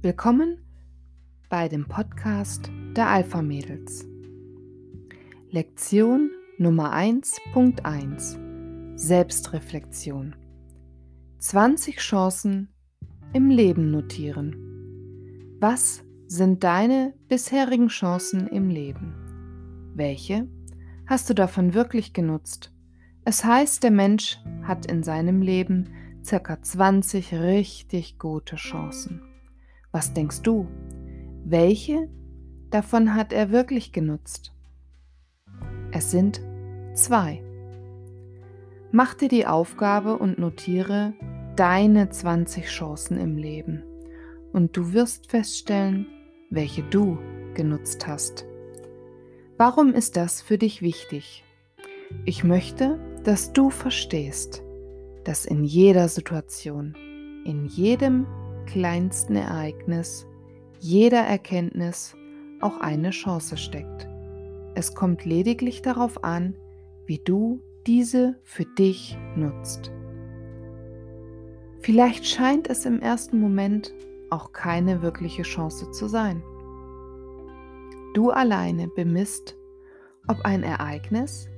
Willkommen bei dem Podcast der Alpha Mädels. Lektion Nummer 1.1 Selbstreflexion. 20 Chancen im Leben notieren. Was sind deine bisherigen Chancen im Leben? Welche hast du davon wirklich genutzt? Es heißt, der Mensch hat in seinem Leben circa 20 richtig gute Chancen. Was denkst du? Welche davon hat er wirklich genutzt? Es sind zwei. Mach dir die Aufgabe und notiere deine 20 Chancen im Leben. Und du wirst feststellen, welche du genutzt hast. Warum ist das für dich wichtig? Ich möchte, dass du verstehst, dass in jeder Situation, in jedem kleinsten Ereignis, jeder Erkenntnis auch eine Chance steckt. Es kommt lediglich darauf an, wie du diese für dich nutzt. Vielleicht scheint es im ersten Moment auch keine wirkliche Chance zu sein. Du alleine bemisst, ob ein Ereignis,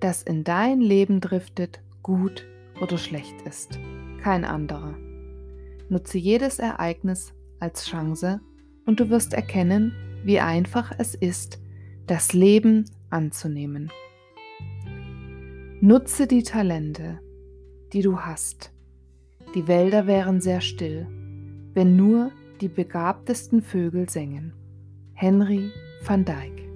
das in dein Leben driftet, gut oder schlecht ist. Kein anderer. Nutze jedes Ereignis als Chance und du wirst erkennen, wie einfach es ist, das Leben anzunehmen. Nutze die Talente, die du hast. Die Wälder wären sehr still, wenn nur die begabtesten Vögel sängen. Henry van Dyck